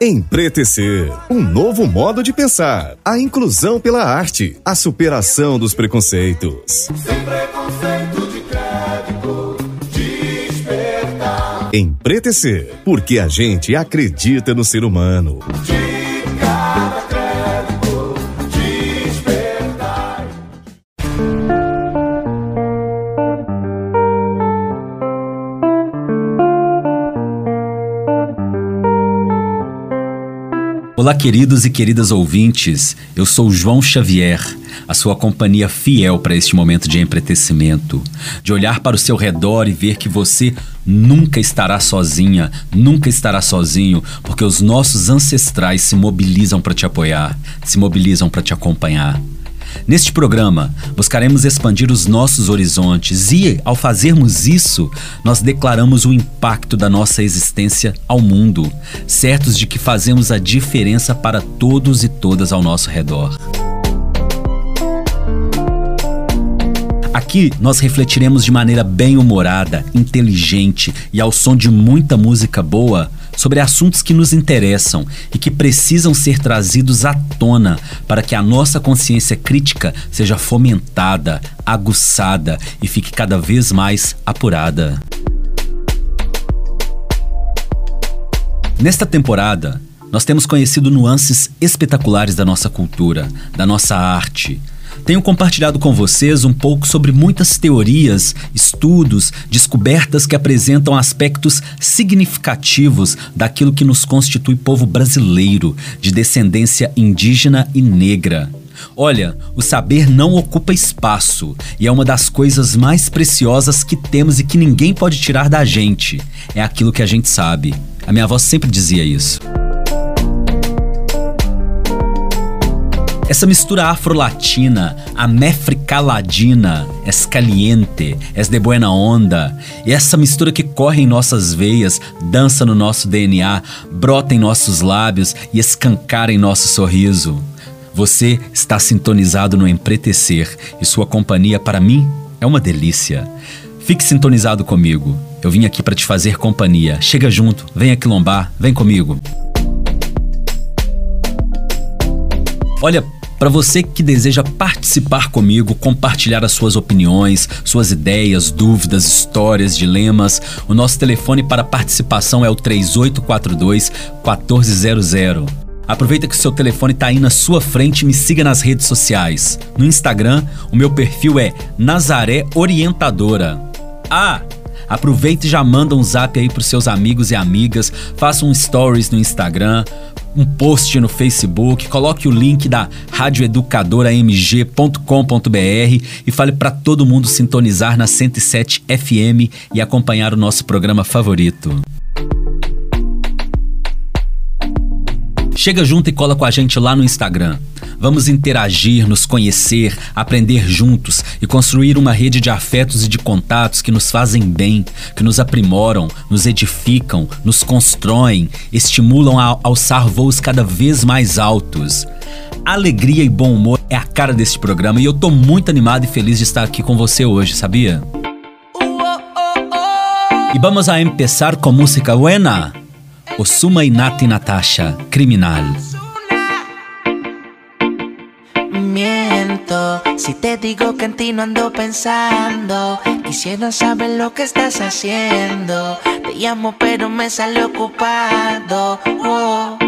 Empretecer, um novo modo de pensar, a inclusão pela arte, a superação dos preconceitos. Sem preconceito de crédito, despertar. Empretecer, porque a gente acredita no ser humano. Olá, queridos e queridas ouvintes. Eu sou João Xavier, a sua companhia fiel para este momento de empretecimento, de olhar para o seu redor e ver que você nunca estará sozinha, nunca estará sozinho, porque os nossos ancestrais se mobilizam para te apoiar, se mobilizam para te acompanhar. Neste programa, buscaremos expandir os nossos horizontes e, ao fazermos isso, nós declaramos o impacto da nossa existência ao mundo, certos de que fazemos a diferença para todos e todas ao nosso redor. Aqui nós refletiremos de maneira bem humorada, inteligente e ao som de muita música boa sobre assuntos que nos interessam e que precisam ser trazidos à tona para que a nossa consciência crítica seja fomentada, aguçada e fique cada vez mais apurada. Nesta temporada, nós temos conhecido nuances espetaculares da nossa cultura, da nossa arte tenho compartilhado com vocês um pouco sobre muitas teorias, estudos, descobertas que apresentam aspectos significativos daquilo que nos constitui povo brasileiro, de descendência indígena e negra. Olha, o saber não ocupa espaço e é uma das coisas mais preciosas que temos e que ninguém pode tirar da gente. É aquilo que a gente sabe. A minha avó sempre dizia isso. Essa mistura afro-latina, amefricaladina, escaliente, es de buena onda, e essa mistura que corre em nossas veias, dança no nosso DNA, brota em nossos lábios e escancara em nosso sorriso. Você está sintonizado no Empretecer e sua companhia para mim é uma delícia. Fique sintonizado comigo. Eu vim aqui para te fazer companhia. Chega junto, venha quilombar, vem comigo. Olha, para você que deseja participar comigo, compartilhar as suas opiniões, suas ideias, dúvidas, histórias, dilemas, o nosso telefone para participação é o 3842 1400. Aproveita que o seu telefone está aí na sua frente e me siga nas redes sociais. No Instagram, o meu perfil é Nazaré Orientadora. Ah! Aproveita e já manda um zap aí pros seus amigos e amigas, faça um stories no Instagram, um post no Facebook, coloque o link da radioeducadoramg.com.br e fale para todo mundo sintonizar na 107 FM e acompanhar o nosso programa favorito. Chega junto e cola com a gente lá no Instagram. Vamos interagir, nos conhecer, aprender juntos e construir uma rede de afetos e de contatos que nos fazem bem, que nos aprimoram, nos edificam, nos constroem, estimulam a alçar voos cada vez mais altos. Alegria e bom humor é a cara deste programa e eu tô muito animado e feliz de estar aqui com você hoje, sabia? E vamos a empezar com música buena. Osuma e Nati Natasha, Criminal. Miento si te digo que en ti no ando pensando. Quisiera saber lo que estás haciendo. Te llamo, pero me sale ocupado. Oh.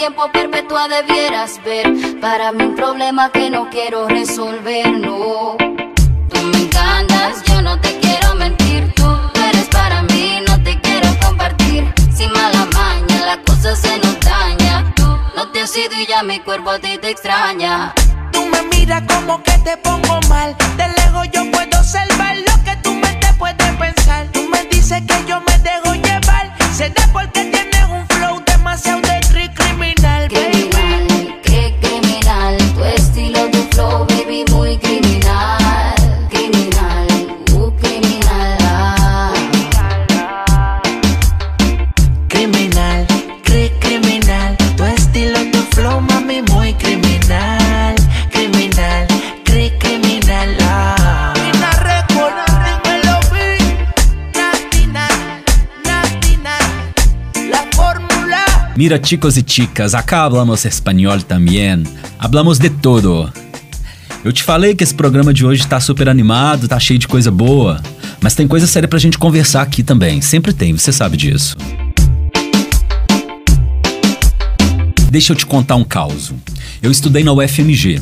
Tiempo perpetua debieras ver. Para mí un problema que no quiero resolver, no. Tú me encantas, yo no te quiero mentir. Tú eres para mí, no te quiero compartir. Sin mala maña, la cosa se nos daña. Tú no te has ido y ya mi cuerpo a ti te extraña. Tú me miras como que te pongo mal. Mira chicos e chicas, acá hablamos espanhol também. Hablamos de todo. Eu te falei que esse programa de hoje tá super animado, tá cheio de coisa boa. Mas tem coisa séria pra gente conversar aqui também. Sempre tem, você sabe disso. Deixa eu te contar um caos. Eu estudei na UFMG.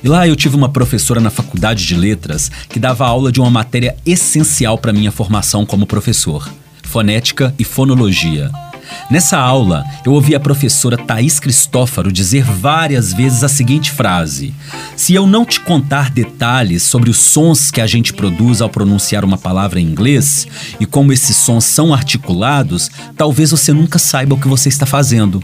E lá eu tive uma professora na faculdade de letras que dava aula de uma matéria essencial para minha formação como professor: fonética e fonologia. Nessa aula, eu ouvi a professora Thaís Cristófaro dizer várias vezes a seguinte frase: Se eu não te contar detalhes sobre os sons que a gente produz ao pronunciar uma palavra em inglês e como esses sons são articulados, talvez você nunca saiba o que você está fazendo.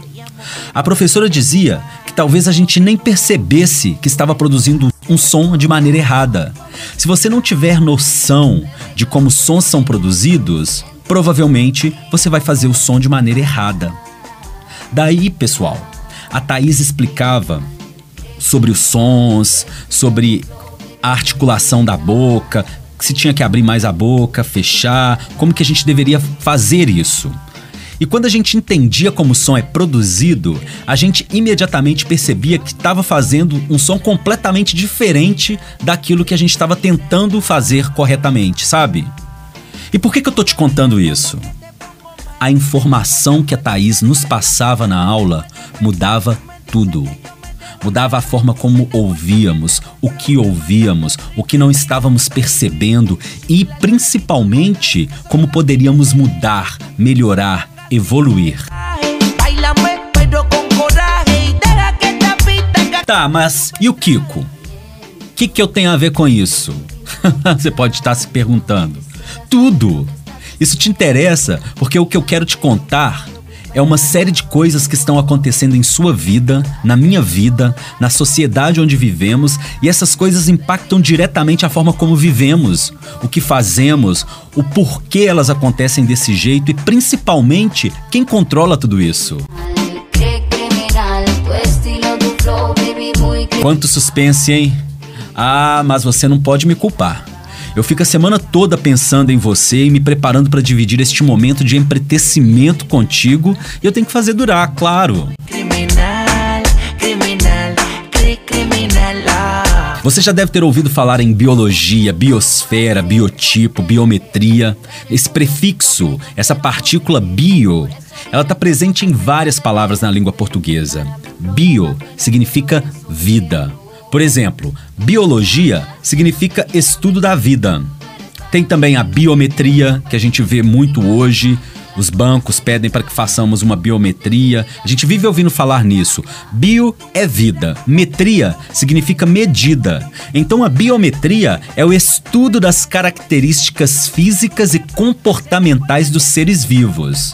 A professora dizia que talvez a gente nem percebesse que estava produzindo um som de maneira errada. Se você não tiver noção de como sons são produzidos, provavelmente você vai fazer o som de maneira errada. Daí, pessoal, a Thaís explicava sobre os sons, sobre a articulação da boca, se tinha que abrir mais a boca, fechar, como que a gente deveria fazer isso. E quando a gente entendia como o som é produzido, a gente imediatamente percebia que estava fazendo um som completamente diferente daquilo que a gente estava tentando fazer corretamente, sabe? E por que, que eu tô te contando isso? A informação que a Thaís nos passava na aula mudava tudo. Mudava a forma como ouvíamos, o que ouvíamos, o que não estávamos percebendo e, principalmente, como poderíamos mudar, melhorar, evoluir. Tá, mas e o Kiko? O que, que eu tenho a ver com isso? Você pode estar se perguntando. Tudo! Isso te interessa porque o que eu quero te contar é uma série de coisas que estão acontecendo em sua vida, na minha vida, na sociedade onde vivemos, e essas coisas impactam diretamente a forma como vivemos, o que fazemos, o porquê elas acontecem desse jeito e principalmente quem controla tudo isso. Quanto suspense, hein? Ah, mas você não pode me culpar. Eu fico a semana toda pensando em você e me preparando para dividir este momento de empretecimento contigo e eu tenho que fazer durar, claro. Criminal, criminal, cri- criminal. Ah. Você já deve ter ouvido falar em biologia, biosfera, biotipo, biometria. Esse prefixo, essa partícula bio, ela está presente em várias palavras na língua portuguesa. Bio significa vida. Por exemplo, biologia significa estudo da vida. Tem também a biometria, que a gente vê muito hoje. Os bancos pedem para que façamos uma biometria. A gente vive ouvindo falar nisso. Bio é vida, metria significa medida. Então a biometria é o estudo das características físicas e comportamentais dos seres vivos.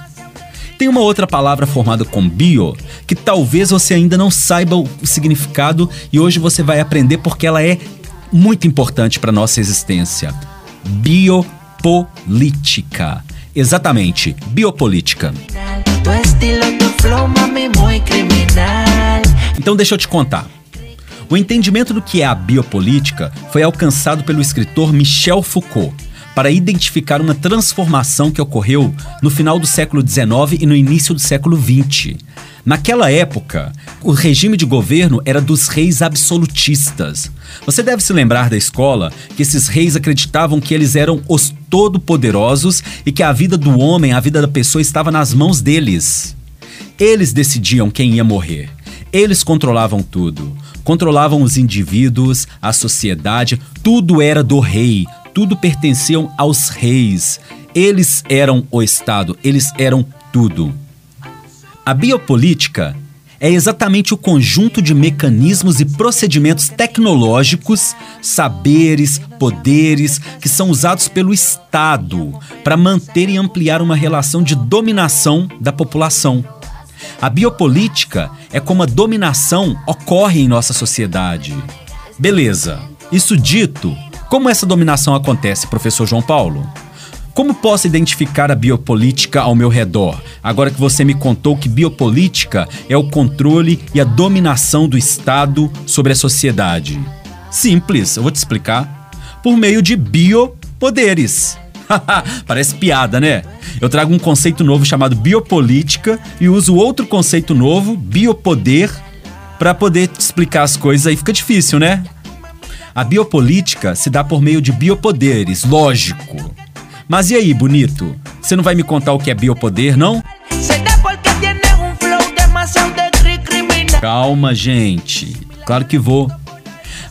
Tem uma outra palavra formada com bio que talvez você ainda não saiba o significado e hoje você vai aprender porque ela é muito importante para nossa existência. Biopolítica. Exatamente, biopolítica. Então deixa eu te contar. O entendimento do que é a biopolítica foi alcançado pelo escritor Michel Foucault, para identificar uma transformação que ocorreu no final do século XIX e no início do século XX. Naquela época, o regime de governo era dos reis absolutistas. Você deve se lembrar da escola que esses reis acreditavam que eles eram os todo-poderosos e que a vida do homem, a vida da pessoa estava nas mãos deles. Eles decidiam quem ia morrer. Eles controlavam tudo. Controlavam os indivíduos, a sociedade, tudo era do rei, tudo pertenciam aos reis. Eles eram o Estado, eles eram tudo. A biopolítica é exatamente o conjunto de mecanismos e procedimentos tecnológicos, saberes, poderes que são usados pelo Estado para manter e ampliar uma relação de dominação da população. A biopolítica é como a dominação ocorre em nossa sociedade. Beleza. Isso dito, como essa dominação acontece, professor João Paulo? Como posso identificar a biopolítica ao meu redor, agora que você me contou que biopolítica é o controle e a dominação do Estado sobre a sociedade? Simples, eu vou te explicar. Por meio de biopoderes. Parece piada, né? Eu trago um conceito novo chamado biopolítica e uso outro conceito novo, biopoder, para poder te explicar as coisas aí fica difícil, né? A biopolítica se dá por meio de biopoderes, lógico. Mas e aí, bonito? Você não vai me contar o que é biopoder, não? Calma, gente. Claro que vou.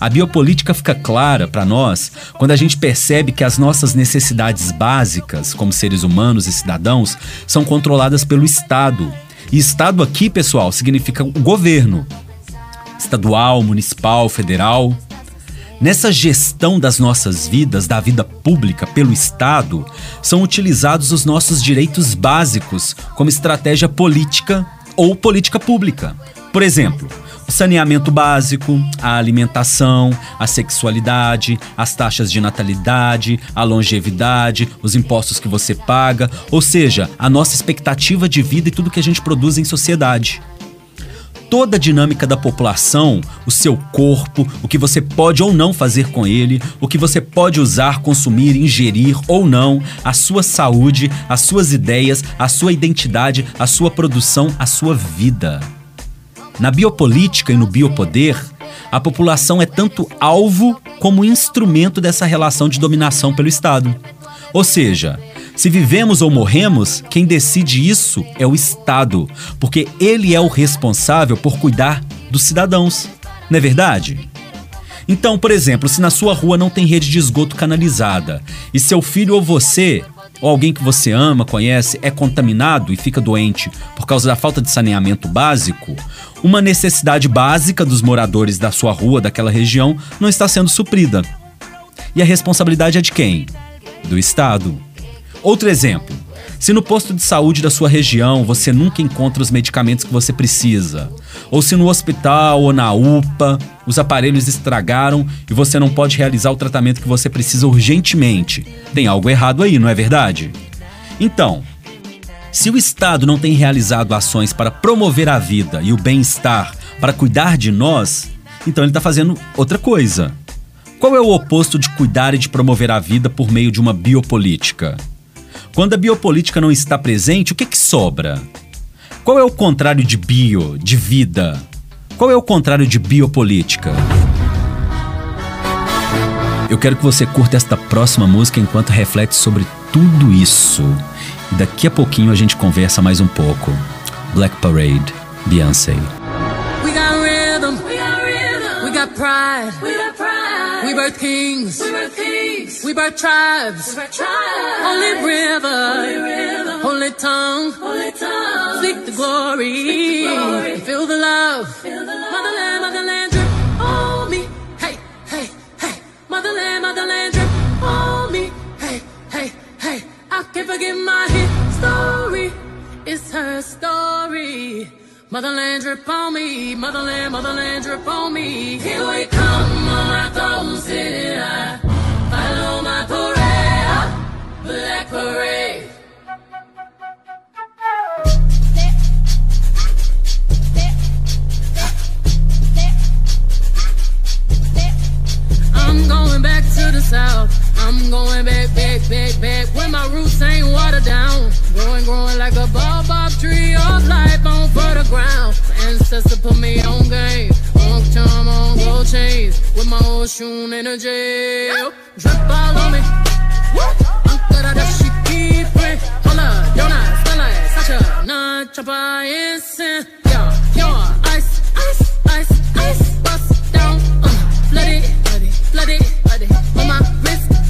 A biopolítica fica clara para nós quando a gente percebe que as nossas necessidades básicas, como seres humanos e cidadãos, são controladas pelo Estado. E Estado aqui, pessoal, significa o governo estadual, municipal, federal. Nessa gestão das nossas vidas, da vida pública pelo Estado, são utilizados os nossos direitos básicos como estratégia política ou política pública. Por exemplo, o saneamento básico, a alimentação, a sexualidade, as taxas de natalidade, a longevidade, os impostos que você paga, ou seja, a nossa expectativa de vida e tudo que a gente produz em sociedade toda a dinâmica da população, o seu corpo, o que você pode ou não fazer com ele, o que você pode usar, consumir, ingerir ou não, a sua saúde, as suas ideias, a sua identidade, a sua produção, a sua vida. Na biopolítica e no biopoder, a população é tanto alvo como instrumento dessa relação de dominação pelo Estado. Ou seja, se vivemos ou morremos, quem decide isso é o Estado, porque ele é o responsável por cuidar dos cidadãos. Não é verdade? Então, por exemplo, se na sua rua não tem rede de esgoto canalizada e seu filho ou você, ou alguém que você ama, conhece, é contaminado e fica doente por causa da falta de saneamento básico, uma necessidade básica dos moradores da sua rua, daquela região, não está sendo suprida. E a responsabilidade é de quem? Do Estado. Outro exemplo. Se no posto de saúde da sua região você nunca encontra os medicamentos que você precisa, ou se no hospital ou na UPA os aparelhos estragaram e você não pode realizar o tratamento que você precisa urgentemente, tem algo errado aí, não é verdade? Então, se o Estado não tem realizado ações para promover a vida e o bem-estar, para cuidar de nós, então ele está fazendo outra coisa. Qual é o oposto de cuidar e de promover a vida por meio de uma biopolítica? Quando a biopolítica não está presente, o que, que sobra? Qual é o contrário de bio, de vida? Qual é o contrário de biopolítica? Eu quero que você curta esta próxima música enquanto reflete sobre tudo isso. E daqui a pouquinho a gente conversa mais um pouco. Black Parade, Beyoncé. We got rhythm. We got rhythm. We got pride. We got pride. We birth kings. We birth kings. We birth tribes. We birth tribes. Holy river. Holy river. Holy tongue. Holy tongue. Speak the glory. Speak the glory. Feel the love. Feel the love. Motherland, motherland, drip on me. Hey, hey, hey. Motherland, motherland, drip on me. Hey, hey, hey. I can't forget my history. It's her story. Motherland drip on me, motherland, motherland drip on me. Here we come on my golden city high. Follow my parade, black parade. I'm going back to the south. I'm going back, back, back, back. When my roots ain't watered down. Growing, growing like a bob tree of life just to put me on game. Long time on gold chains with my old shoon in a jail. Drip all on me. Ankara da she keep it. Hola, Jonas, Stella, Sacha, Na, Chapa, Insin. Yo, yo, ice, ice, ice, ice. Bust down, uh, flood it, flood it, flood it, flood it. On my wrist.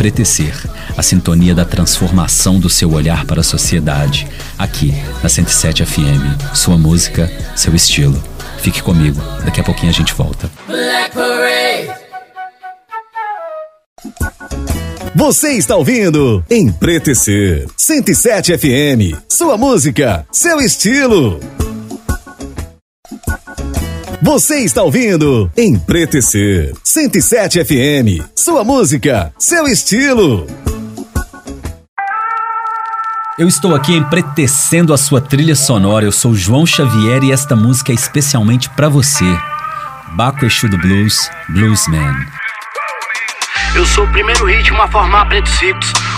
Empretecer, a sintonia da transformação do seu olhar para a sociedade, aqui na 107 FM. Sua música, seu estilo. Fique comigo, daqui a pouquinho a gente volta. Você está ouvindo Empretecer 107 FM. Sua música, seu estilo. Você está ouvindo Empretecer 107 FM. Sua música, seu estilo. Eu estou aqui empretecendo a sua trilha sonora. Eu sou João Xavier e esta música é especialmente para você. Baco Exu do Blues, Bluesman. Eu sou o primeiro ritmo a formar pretos hits.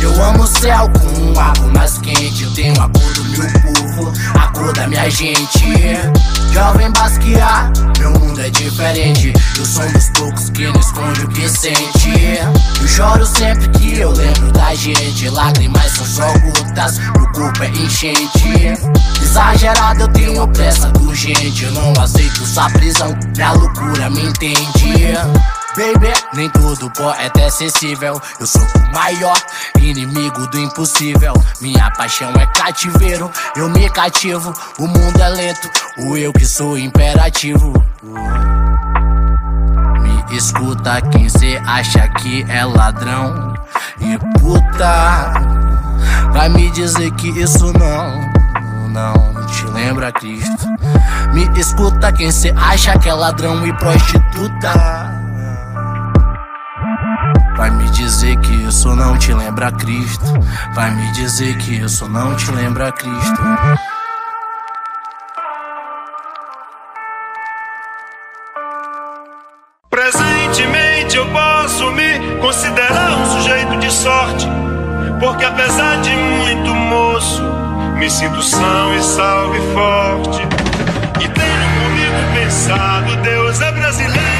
Eu amo céu com um água mais quente. Eu tenho a cor do meu povo, a cor da minha gente. Jovem basquear, meu mundo é diferente. Eu sou um dos poucos que não esconde o que sente. Eu choro sempre que eu lembro da gente. Lágrimas são só gotas, meu corpo é enchente. Exagerado, eu tenho pressa urgente. Eu não aceito sua prisão, minha loucura me entende. Baby, nem tudo poeta é sensível. Eu sou o maior inimigo do impossível. Minha paixão é cativeiro, eu me cativo. O mundo é lento, o eu que sou imperativo. Me escuta quem cê acha que é ladrão. E puta, vai me dizer que isso não, não te lembra Cristo. Me escuta quem cê acha que é ladrão e prostituta. Vai me dizer que isso não te lembra Cristo. Vai me dizer que isso não te lembra Cristo. Presentemente eu posso me considerar um sujeito de sorte, porque apesar de muito moço, me sinto são e salve forte. E tenho comigo pensado, Deus é brasileiro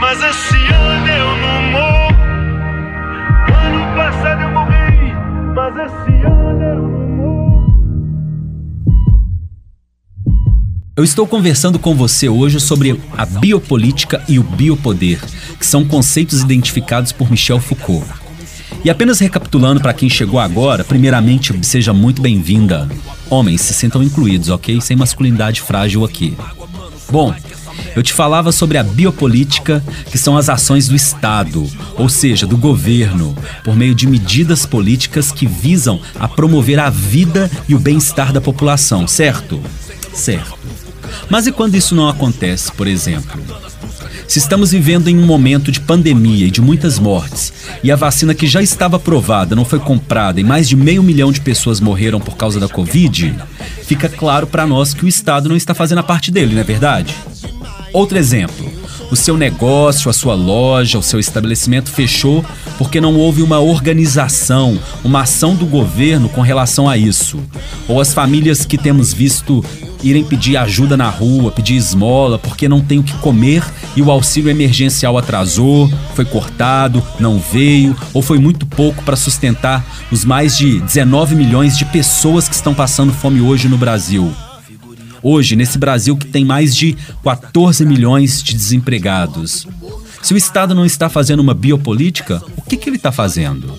mas esse ano eu não morro. Ano passado eu morri, mas esse ano eu não morro. Eu estou conversando com você hoje sobre a biopolítica e o biopoder, que são conceitos identificados por Michel Foucault. E apenas recapitulando para quem chegou agora, primeiramente, seja muito bem-vinda. Homens, se sintam incluídos, ok? Sem masculinidade frágil aqui. Bom, eu te falava sobre a biopolítica, que são as ações do Estado, ou seja, do governo, por meio de medidas políticas que visam a promover a vida e o bem-estar da população, certo? Certo. Mas e quando isso não acontece, por exemplo? Se estamos vivendo em um momento de pandemia e de muitas mortes, e a vacina que já estava aprovada não foi comprada e mais de meio milhão de pessoas morreram por causa da Covid, fica claro para nós que o Estado não está fazendo a parte dele, não é verdade? Outro exemplo. O seu negócio, a sua loja, o seu estabelecimento fechou porque não houve uma organização, uma ação do governo com relação a isso. Ou as famílias que temos visto irem pedir ajuda na rua, pedir esmola porque não tem o que comer e o auxílio emergencial atrasou, foi cortado, não veio ou foi muito pouco para sustentar os mais de 19 milhões de pessoas que estão passando fome hoje no Brasil. Hoje, nesse Brasil que tem mais de 14 milhões de desempregados. Se o Estado não está fazendo uma biopolítica, o que, que ele está fazendo?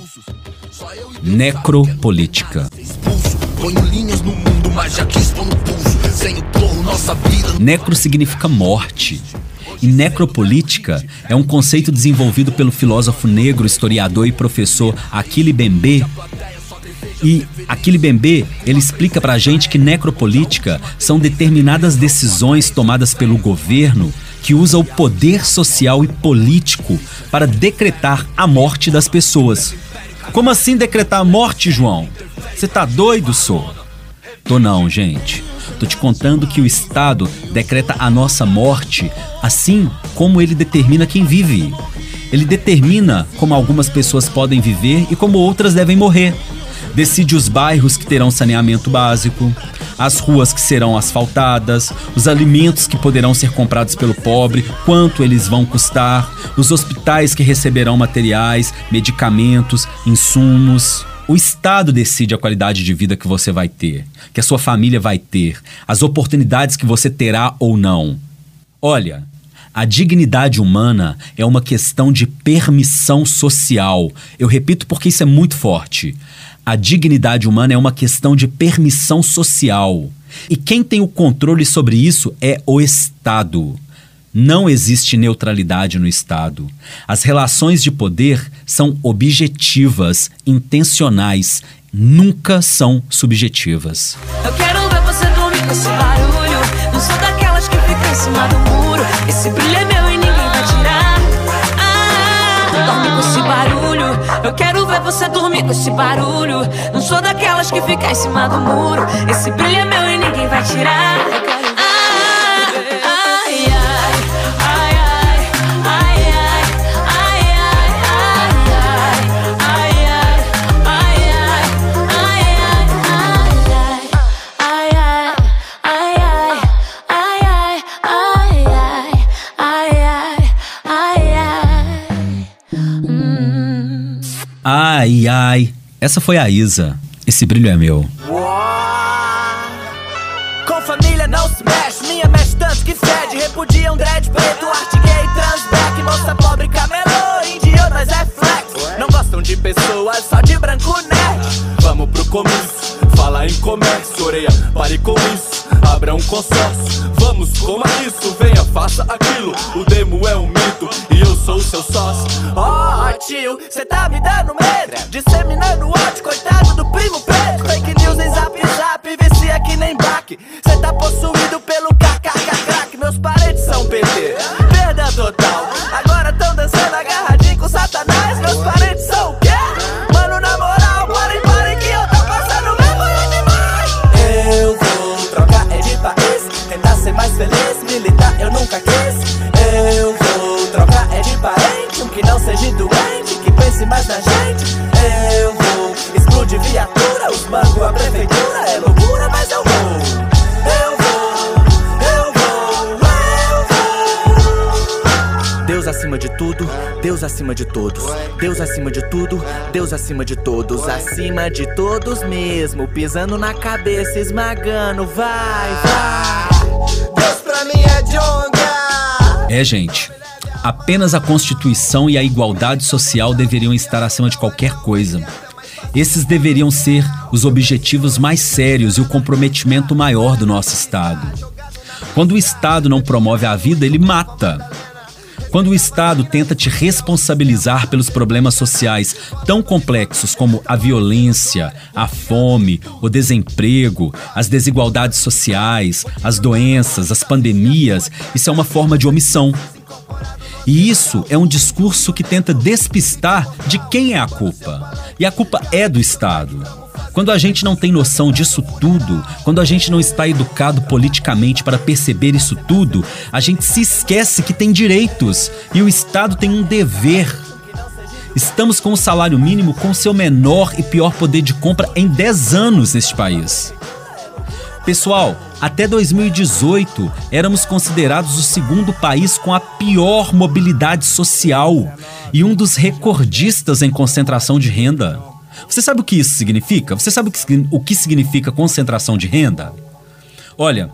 Necropolítica. Necro significa morte. E necropolítica é um conceito desenvolvido pelo filósofo negro, historiador e professor Aquile Bembe. E Aquile Bembe, ele explica pra gente que necropolítica são determinadas decisões tomadas pelo governo que usa o poder social e político para decretar a morte das pessoas. Como assim decretar a morte, João? Você tá doido, sou? Tô não, gente. Tô te contando que o Estado decreta a nossa morte, assim como ele determina quem vive. Ele determina como algumas pessoas podem viver e como outras devem morrer. Decide os bairros que terão saneamento básico, as ruas que serão asfaltadas, os alimentos que poderão ser comprados pelo pobre, quanto eles vão custar, os hospitais que receberão materiais, medicamentos, insumos. O Estado decide a qualidade de vida que você vai ter, que a sua família vai ter, as oportunidades que você terá ou não. Olha, a dignidade humana é uma questão de permissão social. Eu repito porque isso é muito forte. A dignidade humana é uma questão de permissão social. E quem tem o controle sobre isso é o Estado. Não existe neutralidade no Estado. As relações de poder são objetivas, intencionais, nunca são subjetivas. Eu quero ver você dormir com esse barulho. Não sou daquelas que ficam em cima do muro. Esse brilho é meu Eu quero ver você dormir com esse barulho. Não sou daquelas que ficam em cima do muro. Esse brilho é meu e ninguém vai tirar. Ai, ai. Essa foi a Isa. Esse brilho é meu. Com família não se mexe, minha mexe tanto que fede. Repudia um dread preto, arte gay, transback. Moça pobre, camelô, índio, nós é flex. Não gostam de pessoas só de branco nerd. Vamos pro comício, fala em comércio, orelha, pare com isso, abra um consórcio. Vamos, coma isso, venha, faça aquilo. O demo é um mito sou o seu sócio. Ó, tio, cê tá me dando medo. Disseminando ódio, coitado do primo preto. Fake news em zap zap, vicia que nem baque. Cê tá possuído pelo KKK crack. Meus parentes são PT, perda total. Que não seja doente, que pense mais na gente. Eu vou explodir viatura, os bancos, a prefeitura. É loucura, mas eu vou. Eu vou, eu vou, eu vou. Deus acima de tudo, Deus acima de todos. Deus acima de tudo, Deus acima de todos. Acima de todos mesmo, pisando na cabeça, esmagando. Vai, vai. Deus pra mim é jonga. É, gente. Apenas a Constituição e a igualdade social deveriam estar acima de qualquer coisa. Esses deveriam ser os objetivos mais sérios e o comprometimento maior do nosso Estado. Quando o Estado não promove a vida, ele mata. Quando o Estado tenta te responsabilizar pelos problemas sociais tão complexos como a violência, a fome, o desemprego, as desigualdades sociais, as doenças, as pandemias, isso é uma forma de omissão. E isso é um discurso que tenta despistar de quem é a culpa. E a culpa é do Estado. Quando a gente não tem noção disso tudo, quando a gente não está educado politicamente para perceber isso tudo, a gente se esquece que tem direitos e o Estado tem um dever. Estamos com o salário mínimo com seu menor e pior poder de compra em 10 anos neste país. Pessoal, até 2018 éramos considerados o segundo país com a pior mobilidade social e um dos recordistas em concentração de renda. Você sabe o que isso significa? Você sabe o que, significa concentração de renda? Olha,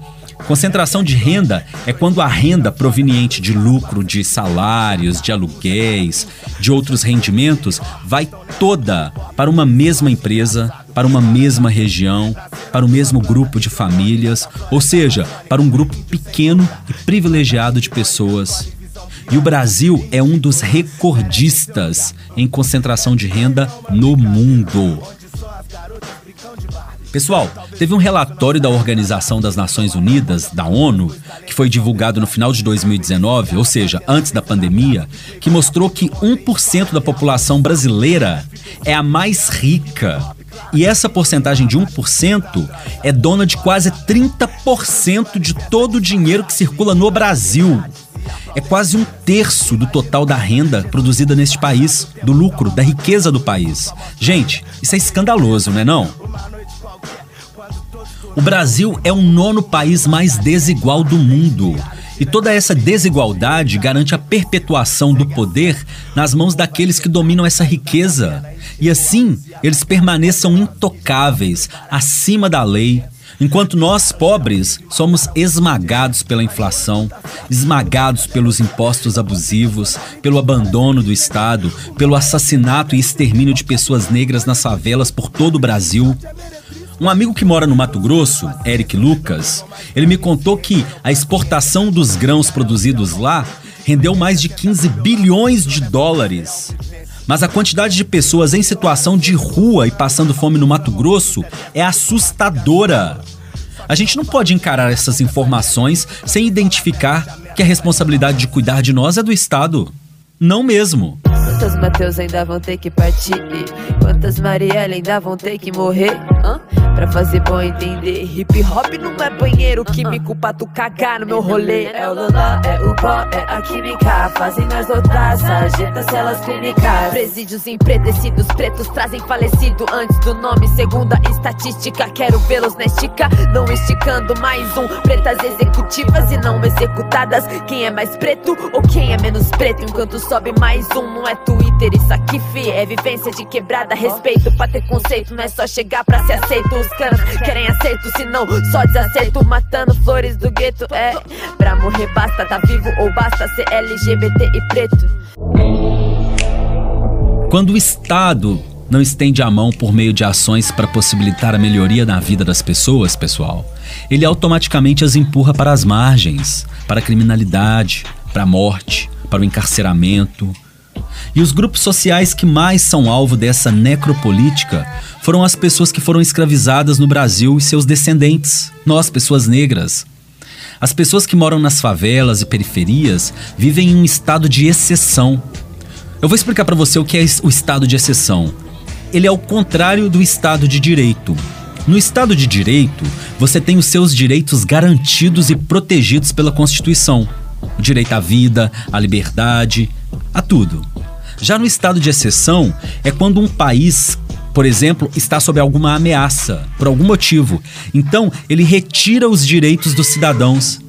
concentração de renda é quando a renda proveniente de lucro de salários, de aluguéis, de outros rendimentos vai toda para uma mesma empresa, para uma mesma região, para o mesmo grupo de famílias, ou seja, para um grupo pequeno e privilegiado de pessoas. E o Brasil é um dos recordistas em concentração de renda no mundo. Pessoal, teve um relatório da Organização das Nações Unidas, da ONU, que foi divulgado no final de 2019, ou seja, antes da pandemia, que mostrou que 1% da população brasileira é a mais rica. E essa porcentagem de 1% é dona de quase 30% de todo o dinheiro que circula no Brasil. É quase um terço do total da renda produzida neste país, do lucro, da riqueza do país. Gente, isso é escandaloso, não é não? O Brasil é o nono país mais desigual do mundo. E toda essa desigualdade garante a perpetuação do poder nas mãos daqueles que dominam essa riqueza. E assim, eles permaneçam intocáveis, acima da lei, enquanto nós, pobres, somos esmagados pela inflação, esmagados pelos impostos abusivos, pelo abandono do Estado, pelo assassinato e extermínio de pessoas negras nas favelas por todo o Brasil. Um amigo que mora no Mato Grosso, Eric Lucas, ele me contou que a exportação dos grãos produzidos lá rendeu mais de 15 bilhões de dólares. Mas a quantidade de pessoas em situação de rua e passando fome no Mato Grosso é assustadora. A gente não pode encarar essas informações sem identificar que a responsabilidade de cuidar de nós é do Estado. Não mesmo. Quantas Mateus ainda vão ter que partir? Quantas Marielle ainda vão ter que morrer? Hã? Pra fazer bom entender. Hip hop não é banheiro Químico pra tu cagar no meu rolê. É o loló, é o pó, é a química. Fazem nós outras, sarjeta celas clínicas. Presídios empredecidos, pretos trazem falecido. Antes do nome, segundo a estatística. Quero vê-los na estica, não esticando mais um. Pretas executivas e não executadas. Quem é mais preto ou quem é menos preto? Enquanto sobe mais um, não é Twitter Isso aqui, fi, é vivência de quebrada Respeito pra ter conceito, não é só chegar pra ser aceito os canos querem acerto, se não, só desacerto. Matando flores do gueto, é. Pra morrer basta tá vivo ou basta ser LGBT e preto. Quando o Estado não estende a mão por meio de ações para possibilitar a melhoria na vida das pessoas, pessoal, ele automaticamente as empurra para as margens, para a criminalidade, para a morte, para o encarceramento. E os grupos sociais que mais são alvo dessa necropolítica foram as pessoas que foram escravizadas no Brasil e seus descendentes, nós, pessoas negras. As pessoas que moram nas favelas e periferias vivem em um estado de exceção. Eu vou explicar para você o que é o estado de exceção. Ele é o contrário do estado de direito. No Estado de Direito, você tem os seus direitos garantidos e protegidos pela Constituição: o direito à vida, à liberdade, a tudo. Já no estado de exceção, é quando um país, por exemplo, está sob alguma ameaça, por algum motivo. Então, ele retira os direitos dos cidadãos.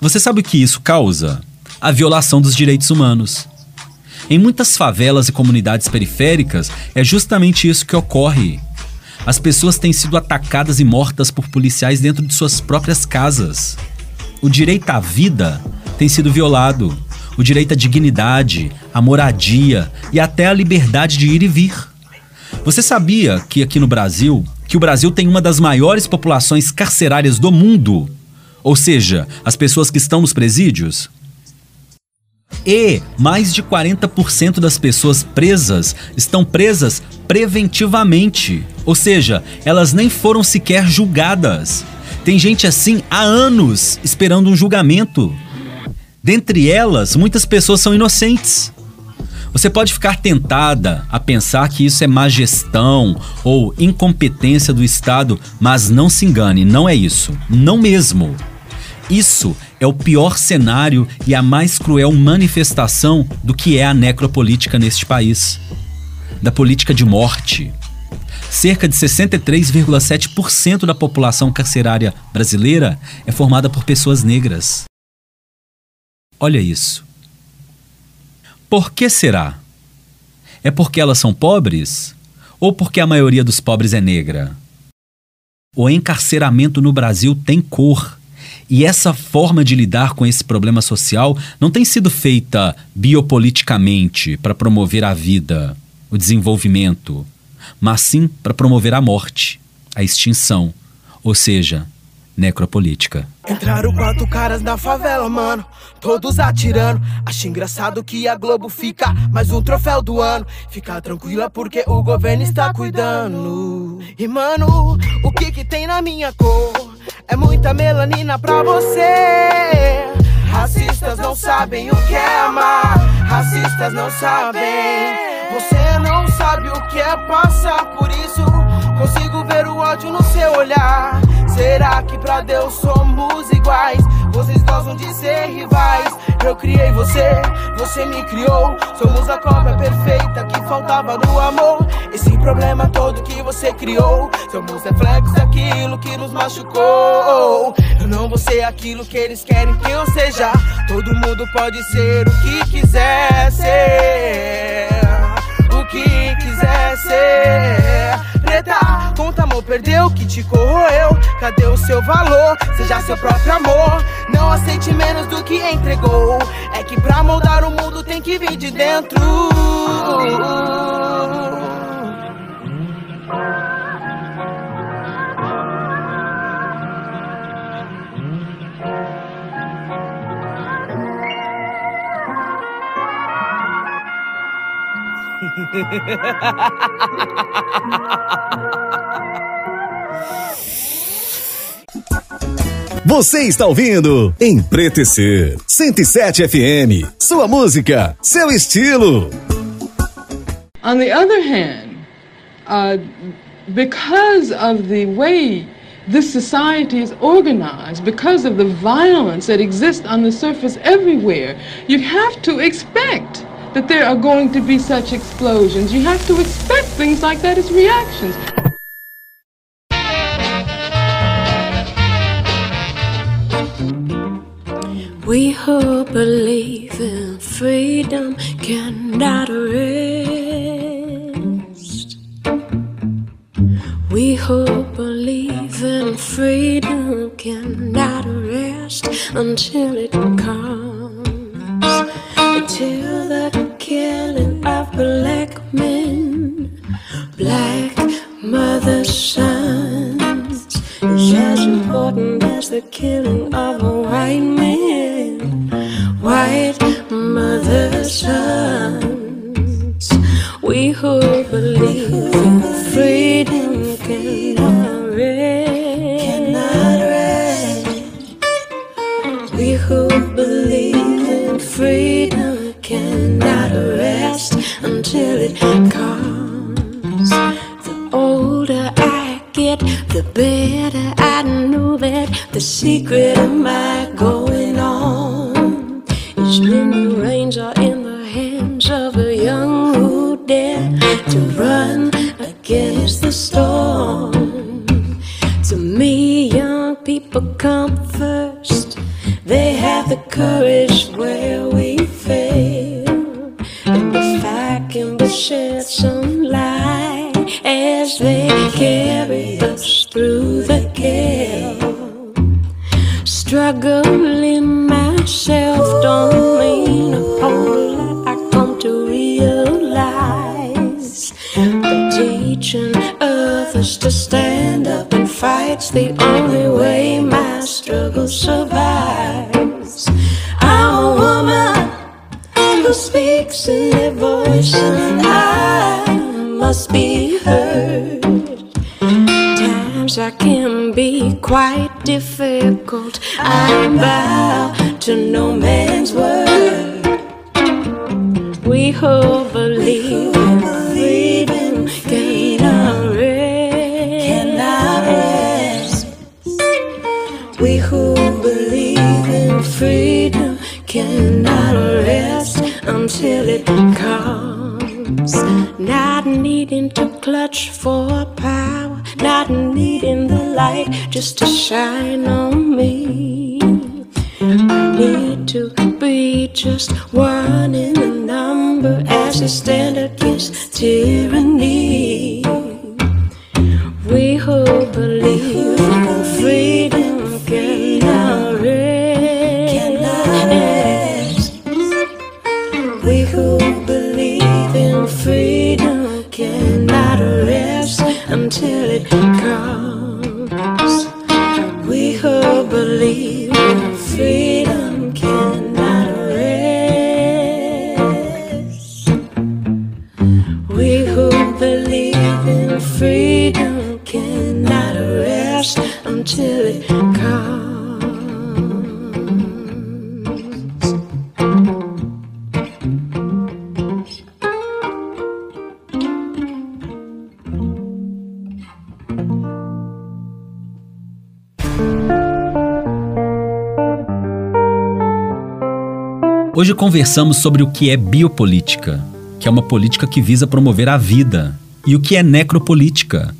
Você sabe o que isso causa? A violação dos direitos humanos. Em muitas favelas e comunidades periféricas, é justamente isso que ocorre. As pessoas têm sido atacadas e mortas por policiais dentro de suas próprias casas. O direito à vida tem sido violado. O direito à dignidade, à moradia e até à liberdade de ir e vir. Você sabia que aqui no Brasil, que o Brasil tem uma das maiores populações carcerárias do mundo? Ou seja, as pessoas que estão nos presídios? E mais de 40% das pessoas presas estão presas preventivamente, ou seja, elas nem foram sequer julgadas. Tem gente assim há anos esperando um julgamento. Dentre elas, muitas pessoas são inocentes. Você pode ficar tentada a pensar que isso é má gestão ou incompetência do Estado, mas não se engane, não é isso. Não mesmo. Isso é o pior cenário e a mais cruel manifestação do que é a necropolítica neste país da política de morte. Cerca de 63,7% da população carcerária brasileira é formada por pessoas negras. Olha isso. Por que será? É porque elas são pobres? Ou porque a maioria dos pobres é negra? O encarceramento no Brasil tem cor. E essa forma de lidar com esse problema social não tem sido feita biopoliticamente para promover a vida, o desenvolvimento, mas sim para promover a morte, a extinção, ou seja, necropolítica. Entraram quatro caras na favela, mano. Todos atirando. Acho engraçado que a Globo fica mais um troféu do ano. Fica tranquila porque o governo está cuidando. E mano, o que que tem na minha cor? É muita melanina pra você. Racistas não sabem o que é amar. Racistas não sabem. Você não sabe o que é passar por isso. Consigo ver o ódio no seu olhar. Será que pra Deus somos iguais? Vocês gostam de ser rivais. Eu criei você, você me criou. Somos a cópia perfeita que faltava no amor. Esse problema todo que você criou. Somos reflexos daquilo que nos machucou. Eu não vou ser aquilo que eles querem que eu seja. Todo mundo pode ser o que quiser ser. O que quiser ser. Preta, perdeu que te corroeu. Cadê o seu valor? Seja seu próprio amor. Não aceite menos do que entregou. É que pra moldar o mundo tem que vir de dentro. Você está ouvindo Empretecer 107 FM. Sua música, seu estilo. On the other hand, uh, because of the way this society is organized, because of the violence that exists on the surface everywhere, you have to expect that there are going to be such explosions. You have to expect things like that as reactions. We who believe in freedom cannot rest. We who believe in freedom cannot rest until it comes. Until the killing of black men, black mothers' sons is as important as the killing of a white man, We who believe in freedom. Cannot rest. We who believe in freedom cannot rest until it comes. The older I get, the better I know that the secret We who believe in freedom cannot rest. Rest. We who believe in freedom cannot rest until it comes. Not needing to clutch for power, not needing the light just to shine on me. I need to be just one in the as I stand against tyranny. Hoje conversamos sobre o que é biopolítica, que é uma política que visa promover a vida, e o que é necropolítica,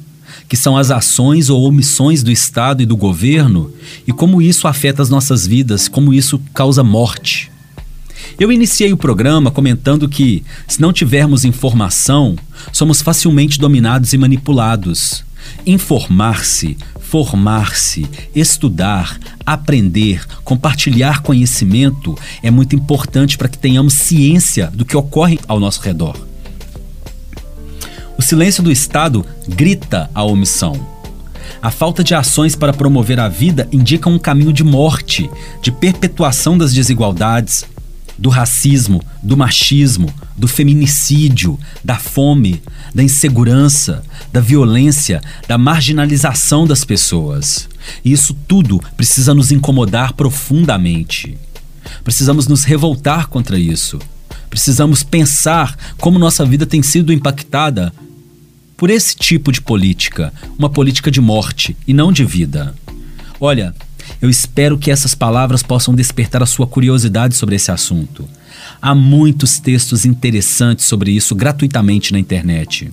que são as ações ou omissões do Estado e do governo e como isso afeta as nossas vidas, como isso causa morte. Eu iniciei o programa comentando que, se não tivermos informação, somos facilmente dominados e manipulados. Informar-se, formar-se, estudar, aprender, compartilhar conhecimento é muito importante para que tenhamos ciência do que ocorre ao nosso redor. O silêncio do Estado grita a omissão. A falta de ações para promover a vida indica um caminho de morte, de perpetuação das desigualdades, do racismo, do machismo, do feminicídio, da fome, da insegurança, da violência, da marginalização das pessoas. E isso tudo precisa nos incomodar profundamente. Precisamos nos revoltar contra isso. Precisamos pensar como nossa vida tem sido impactada por esse tipo de política, uma política de morte e não de vida. Olha, eu espero que essas palavras possam despertar a sua curiosidade sobre esse assunto. Há muitos textos interessantes sobre isso gratuitamente na internet.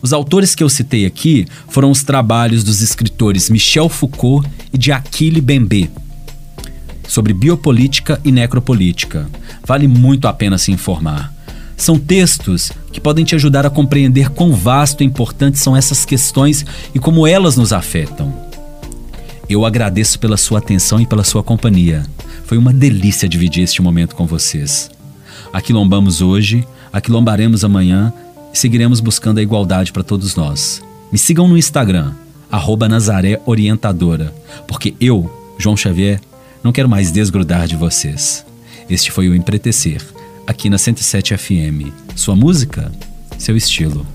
Os autores que eu citei aqui foram os trabalhos dos escritores Michel Foucault e de Achille Bembe sobre biopolítica e necropolítica. Vale muito a pena se informar. São textos que podem te ajudar a compreender quão vasto e importantes são essas questões e como elas nos afetam. Eu agradeço pela sua atenção e pela sua companhia. Foi uma delícia dividir este momento com vocês. Aquilombamos hoje, aquilombaremos amanhã e seguiremos buscando a igualdade para todos nós. Me sigam no Instagram, arroba Nazaré Orientadora, porque eu, João Xavier, não quero mais desgrudar de vocês. Este foi o Empretecer, aqui na 107 FM. Sua música, seu estilo.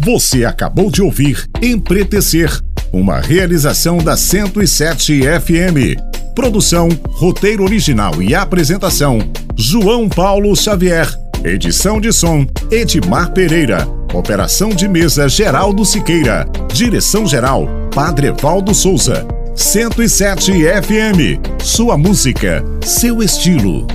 Você acabou de ouvir Empretecer, uma realização da 107 FM. Produção, roteiro original e apresentação: João Paulo Xavier. Edição de som: Edmar Pereira. Operação de mesa Geraldo Siqueira. Direção geral: Padre Valdo Souza. 107 FM. Sua música, seu estilo.